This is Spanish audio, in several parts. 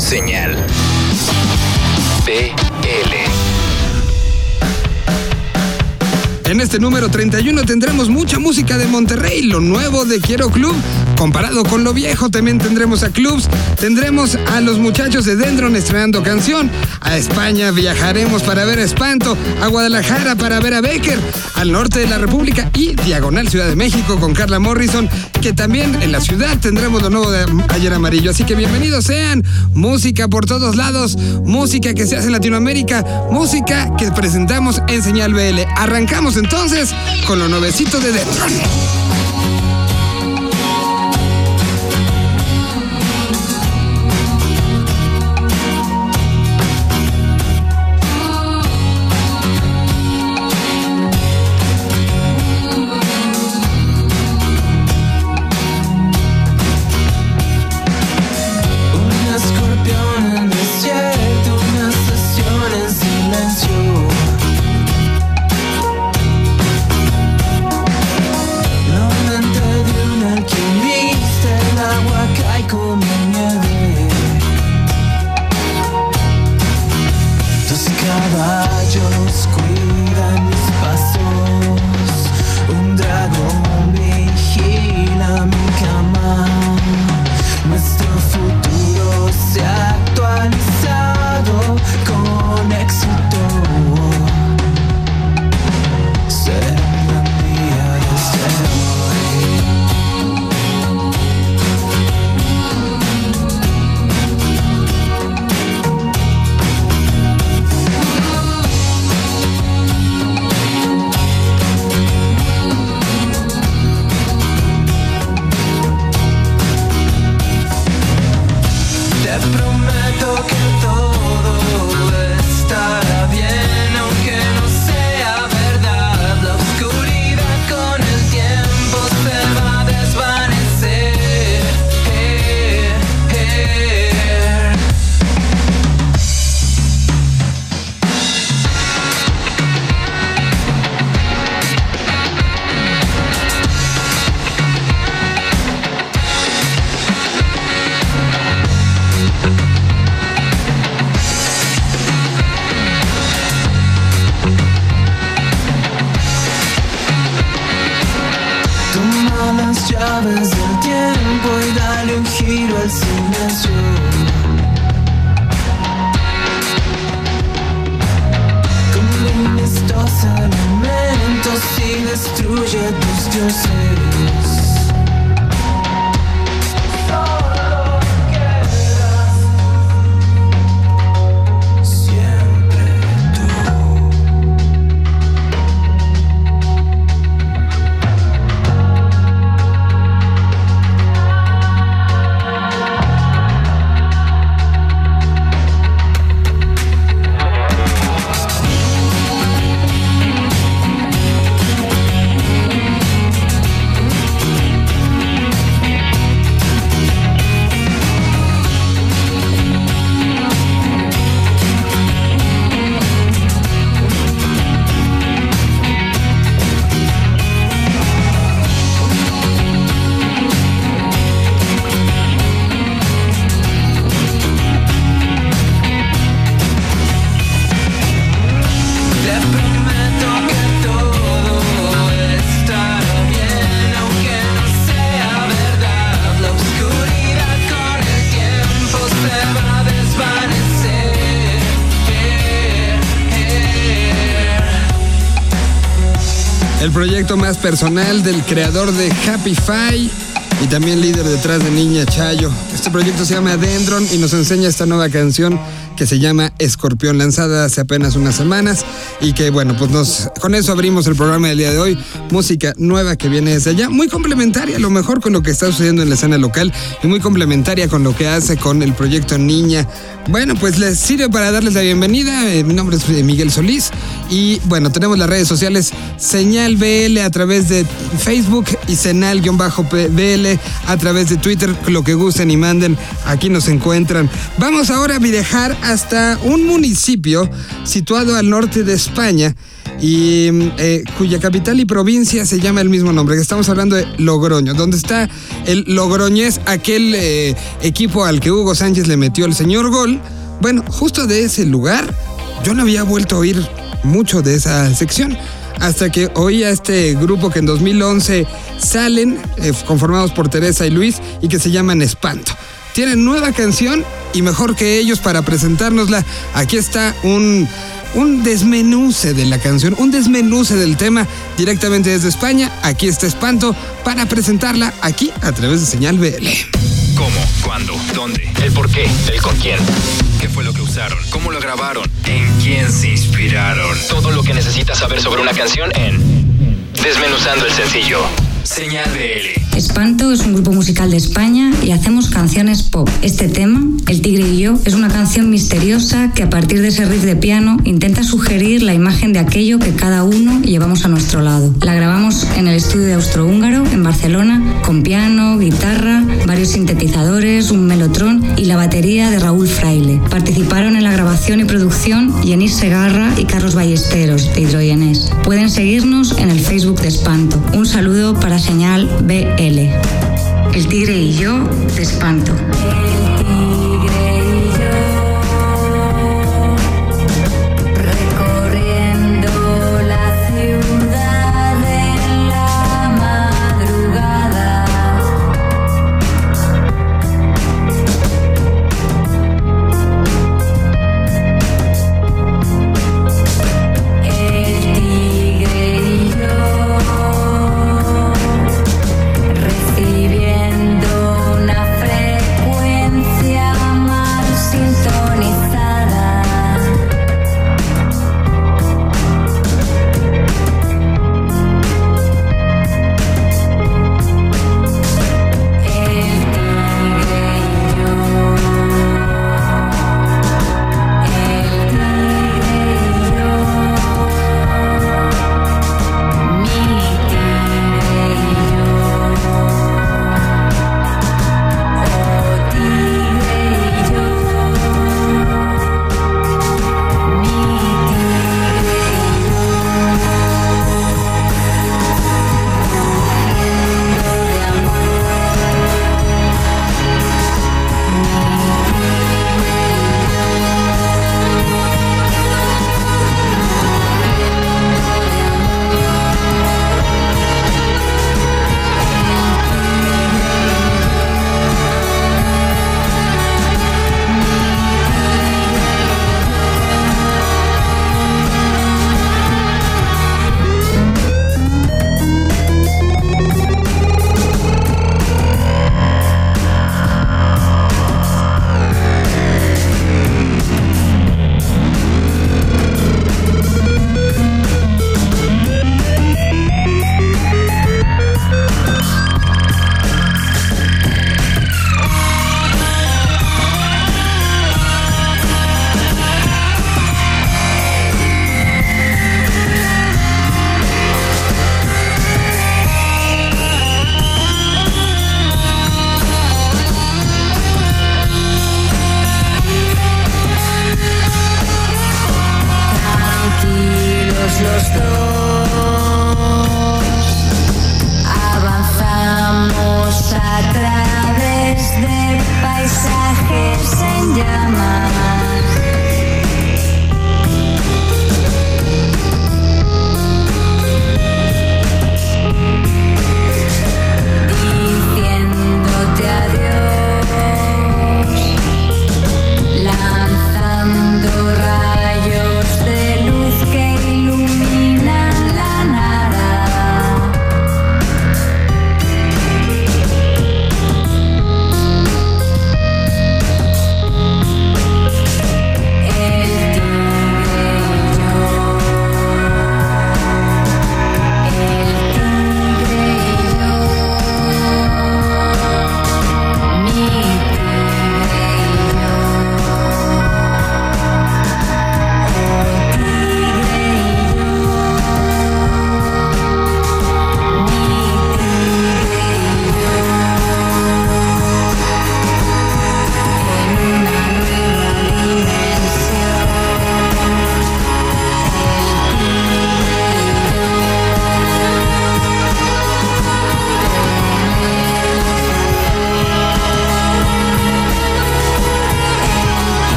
Señal. Este número 31 tendremos mucha música de Monterrey, lo nuevo de Quiero Club. Comparado con lo viejo, también tendremos a clubs, tendremos a los muchachos de Dendron estrenando canción, a España viajaremos para ver a Espanto, a Guadalajara para ver a Becker, al norte de la República y Diagonal Ciudad de México con Carla Morrison, que también en la ciudad tendremos lo nuevo de Ayer Amarillo. Así que bienvenidos sean, música por todos lados, música que se hace en Latinoamérica, música que presentamos en Señal BL. Arrancamos entonces con lo nuevecito de Dendron. Más personal del creador de Happy Fi y también líder detrás de Niña Chayo. Este proyecto se llama Dendron y nos enseña esta nueva canción que se llama Escorpión, lanzada hace apenas unas semanas y que bueno, pues nos con eso abrimos el programa del día de hoy. Música nueva que viene desde allá, muy complementaria a lo mejor con lo que está sucediendo en la escena local y muy complementaria con lo que hace con el proyecto Niña. Bueno, pues les sirve para darles la bienvenida. Eh, mi nombre es eh, Miguel Solís y bueno, tenemos las redes sociales Señal BL a través de Facebook y Senal-BL a través de Twitter, lo que gusten y manden, aquí nos encuentran. Vamos ahora a viajar hasta un municipio situado al norte de España y eh, cuya capital y provincia se llama el mismo nombre, estamos hablando de Logroño, donde está el Logroñés, aquel eh, equipo al que Hugo Sánchez le metió el señor gol. Bueno, justo de ese lugar, yo no había vuelto a oír mucho de esa sección hasta que oí a este grupo que en 2011 salen, eh, conformados por Teresa y Luis, y que se llaman Espanto. Tienen nueva canción y mejor que ellos para presentárnosla, aquí está un, un desmenuce de la canción, un desmenuce del tema directamente desde España. Aquí está Espanto para presentarla aquí a través de Señal BL. ¿Cómo? ¿Cuándo? ¿Dónde? ¿El por qué? ¿El con quién? ¿Qué fue lo que usaron? ¿Cómo lo grabaron? ¿En quién se inspiraron? Todo lo que necesitas saber sobre una canción en Desmenuzando el sencillo. Señal BL. Espanto es un grupo musical de España y hacemos canciones pop. Este tema, El Tigre y yo, es una canción misteriosa que a partir de ese riff de piano intenta sugerir la imagen de aquello que cada uno llevamos a nuestro lado. La grabamos en el estudio de Austrohúngaro, en Barcelona, con piano, guitarra, varios sintetizadores, un melotrón y la batería de Raúl Fraile. Participaron en la grabación y producción Yenis Segarra y Carlos Ballesteros, de Hidrogenés. Pueden seguirnos en el Facebook de Espanto. Un saludo para Señal BL. El tigre y yo de espanto.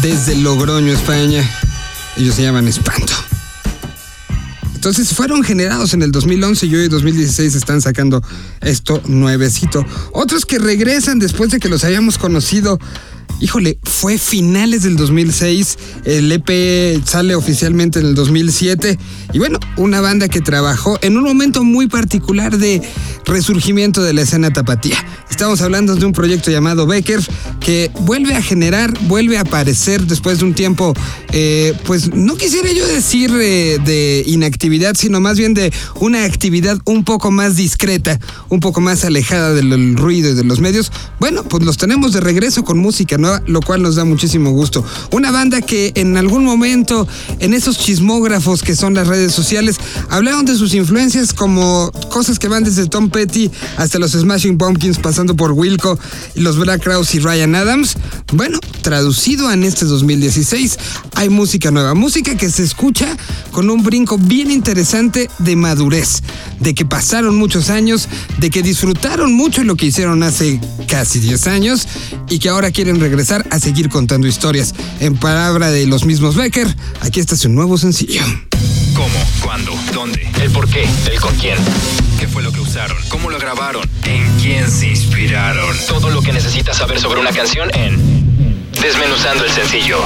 Desde Logroño, España. Ellos se llaman Espanto. Entonces fueron generados en el 2011 y hoy 2016 están sacando esto nuevecito. Otros que regresan después de que los hayamos conocido. Híjole, fue finales del 2006, el EP sale oficialmente en el 2007 y bueno, una banda que trabajó en un momento muy particular de resurgimiento de la escena tapatía. Estamos hablando de un proyecto llamado Becker que vuelve a generar, vuelve a aparecer después de un tiempo, eh, pues no quisiera yo decir de inactividad, sino más bien de una actividad un poco más discreta, un poco más alejada del ruido y de los medios. Bueno, pues los tenemos de regreso con música nueva, lo cual nos da muchísimo gusto. Una banda que en algún momento, en esos chismógrafos que son las redes sociales, hablaron de sus influencias como cosas que van desde Tom Petty hasta los Smashing Pumpkins, pasando por Wilco los Black Crowes y Ryan Adams. Bueno, traducido en este 2016, hay música nueva, música que se escucha con un brinco bien interesante de madurez, de que pasaron muchos años, de que disfrutaron mucho lo que hicieron hace casi 10 años y que ahora quieren regresar a seguir contando historias. En palabra de los mismos Becker, aquí está su nuevo sencillo. ¿Cómo? ¿Cuándo? ¿Dónde? ¿El por qué? ¿El con quién? ¿Qué fue lo que usaron? ¿Cómo lo grabaron? ¿En quién se inspiraron? Todo lo que necesitas saber sobre una canción en Desmenuzando el sencillo.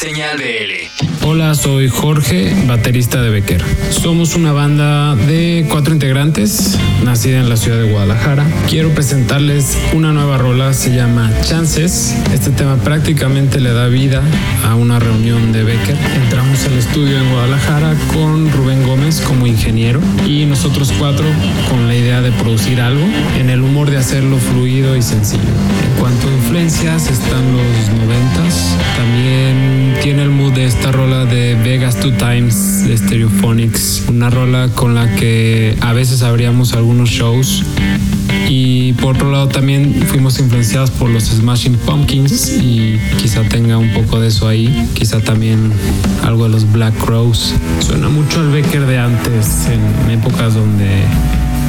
Señal BL. Hola, soy Jorge, baterista de Becker. Somos una banda de cuatro integrantes, nacida en la ciudad de Guadalajara. Quiero presentarles una nueva rola, se llama Chances. Este tema prácticamente le da vida a una reunión de Becker. Entramos al estudio en Guadalajara con Rubén Gómez como ingeniero y nosotros cuatro con la idea de producir algo en el humor de hacerlo fluido y sencillo. En cuanto a influencias, están los noventas. También tiene el mood de esta rola de Vegas Two Times de Stereophonics, una rola con la que a veces abríamos algunos shows. Y por otro lado también fuimos influenciados por los Smashing Pumpkins y quizá tenga un poco de eso ahí, quizá también algo de los Black Crows. Suena mucho al Becker de antes, en épocas donde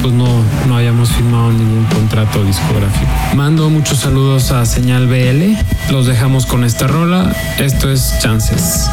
pues no, no hayamos firmado ningún contrato discográfico. Mando muchos saludos a Señal BL. Los dejamos con esta rola. Esto es Chances.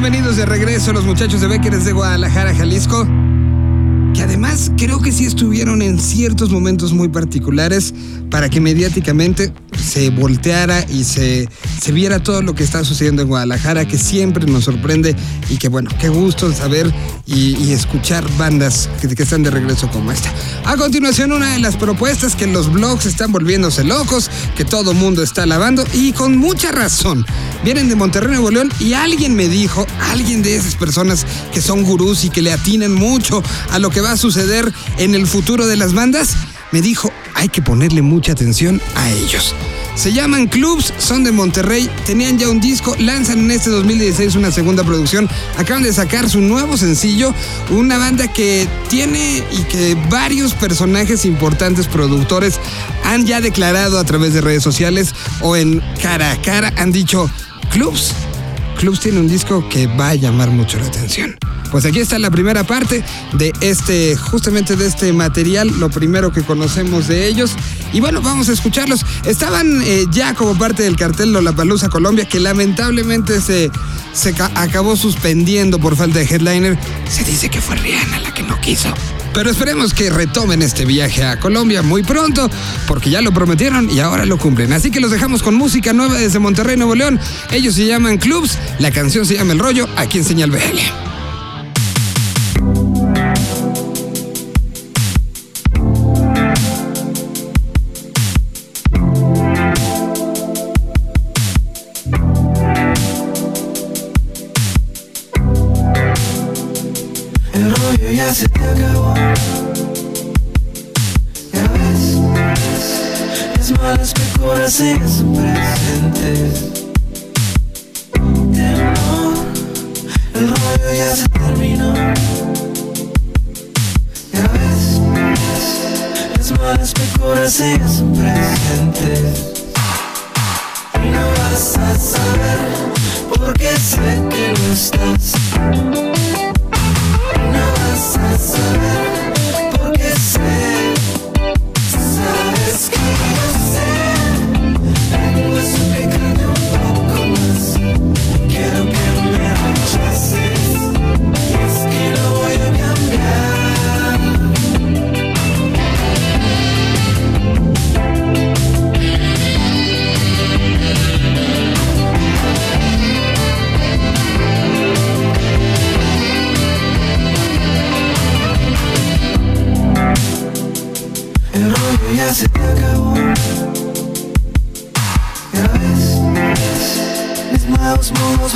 Bienvenidos de regreso los muchachos de Becker desde Guadalajara, Jalisco. Que además creo que sí estuvieron en ciertos momentos muy particulares para que mediáticamente se volteara y se, se viera todo lo que está sucediendo en Guadalajara, que siempre nos sorprende y que bueno, qué gusto saber y, escuchar bandas que, que están de regreso como esta. A continuación, una de las propuestas que los blogs están volviéndose locos, que todo mundo está alabando y con mucha razón. Vienen de Monterrey, Nuevo León y alguien me dijo, alguien de esas personas que son gurús y que le atinan mucho a lo que va a suceder en el futuro de las bandas, me dijo, hay que ponerle mucha atención a ellos. Se llaman Clubs, son de Monterrey, tenían ya un disco, lanzan en este 2016 una segunda producción, acaban de sacar su nuevo sencillo, una banda que tiene y que varios personajes importantes productores han ya declarado a través de redes sociales o en cara a cara, han dicho, Clubs, Clubs tiene un disco que va a llamar mucho la atención. Pues aquí está la primera parte de este, justamente de este material, lo primero que conocemos de ellos. Y bueno, vamos a escucharlos. Estaban eh, ya como parte del cartel Lollapalooza Colombia, que lamentablemente se, se ca- acabó suspendiendo por falta de headliner. Se dice que fue Rihanna la que no quiso. Pero esperemos que retomen este viaje a Colombia muy pronto, porque ya lo prometieron y ahora lo cumplen. Así que los dejamos con música nueva desde Monterrey, Nuevo León. Ellos se llaman Clubs, la canción se llama El Rollo, aquí en Señal BL. Se te. Siguen presentes. De amor, el rollo ya se terminó. Ya ves, las malas pecoras siguen presentes. Y no vas a saber porque sé que no estás. No vas a saber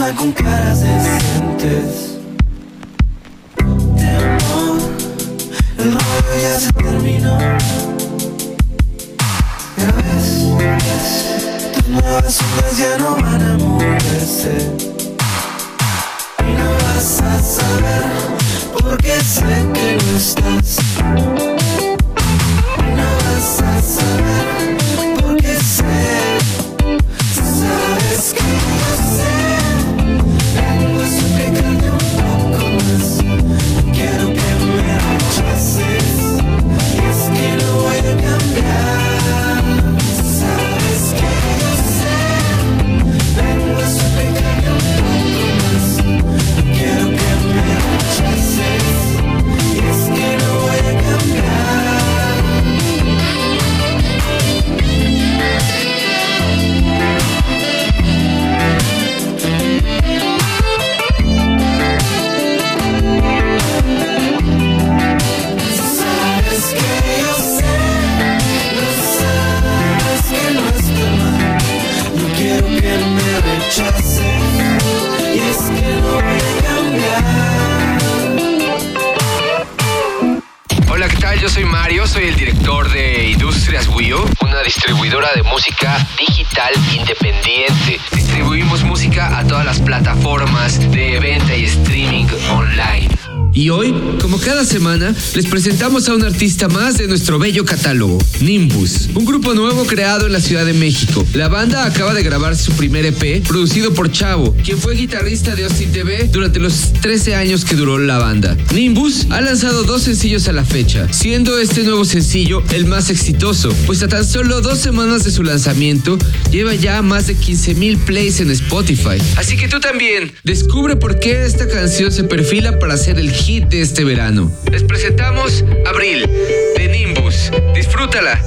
Sexo caras caras decentes. Hola, ¿qué tal? Yo soy Mario, soy el director de Industrias Wii U, una distribuidora de música digital independiente. Distribuimos música a todas las plataformas de venta y streaming online. Y hoy, como cada semana, les presentamos a un artista más de nuestro bello catálogo, Nimbus, un grupo nuevo creado en la Ciudad de México. La banda acaba de grabar su primer EP, producido por Chavo, quien fue guitarrista de Austin TV durante los 13 años que duró la banda. Nimbus ha lanzado dos sencillos a la fecha, siendo este nuevo sencillo el más exitoso, pues a tan solo dos semanas de su lanzamiento lleva ya más de 15 mil plays en Spotify. Así que tú también descubre por qué esta canción se perfila para ser el hit de este verano. Les presentamos Abril de Nimbus. Disfrútala.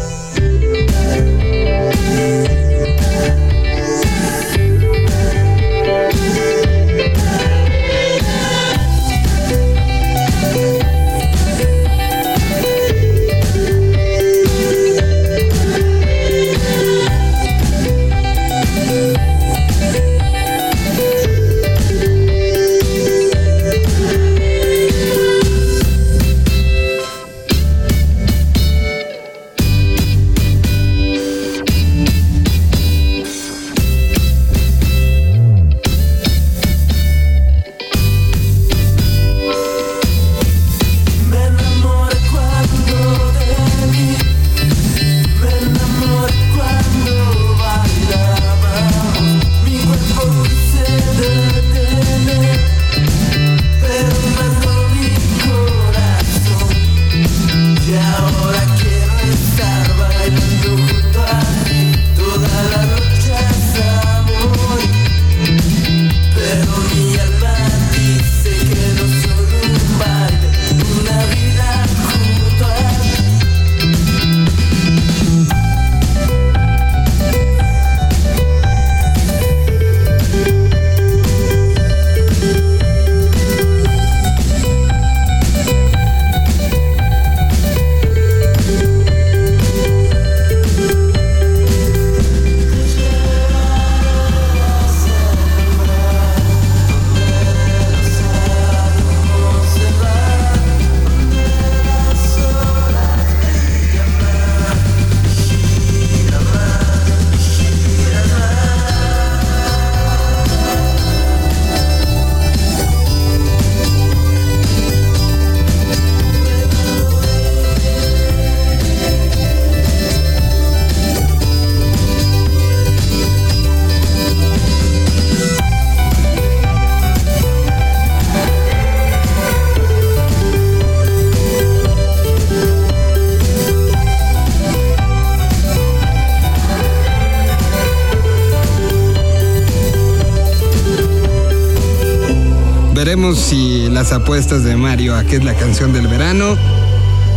Veremos si las apuestas de Mario a que es la canción del verano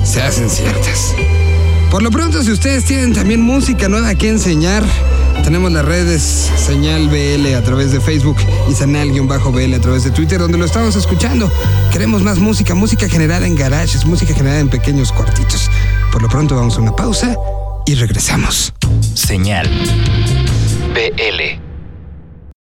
se hacen ciertas. Por lo pronto, si ustedes tienen también música nueva que enseñar, tenemos las redes Señal BL a través de Facebook y Sanal-BL a través de Twitter, donde lo estamos escuchando. Queremos más música, música generada en garages, música generada en pequeños cuartitos. Por lo pronto, vamos a una pausa y regresamos. Señal. BL.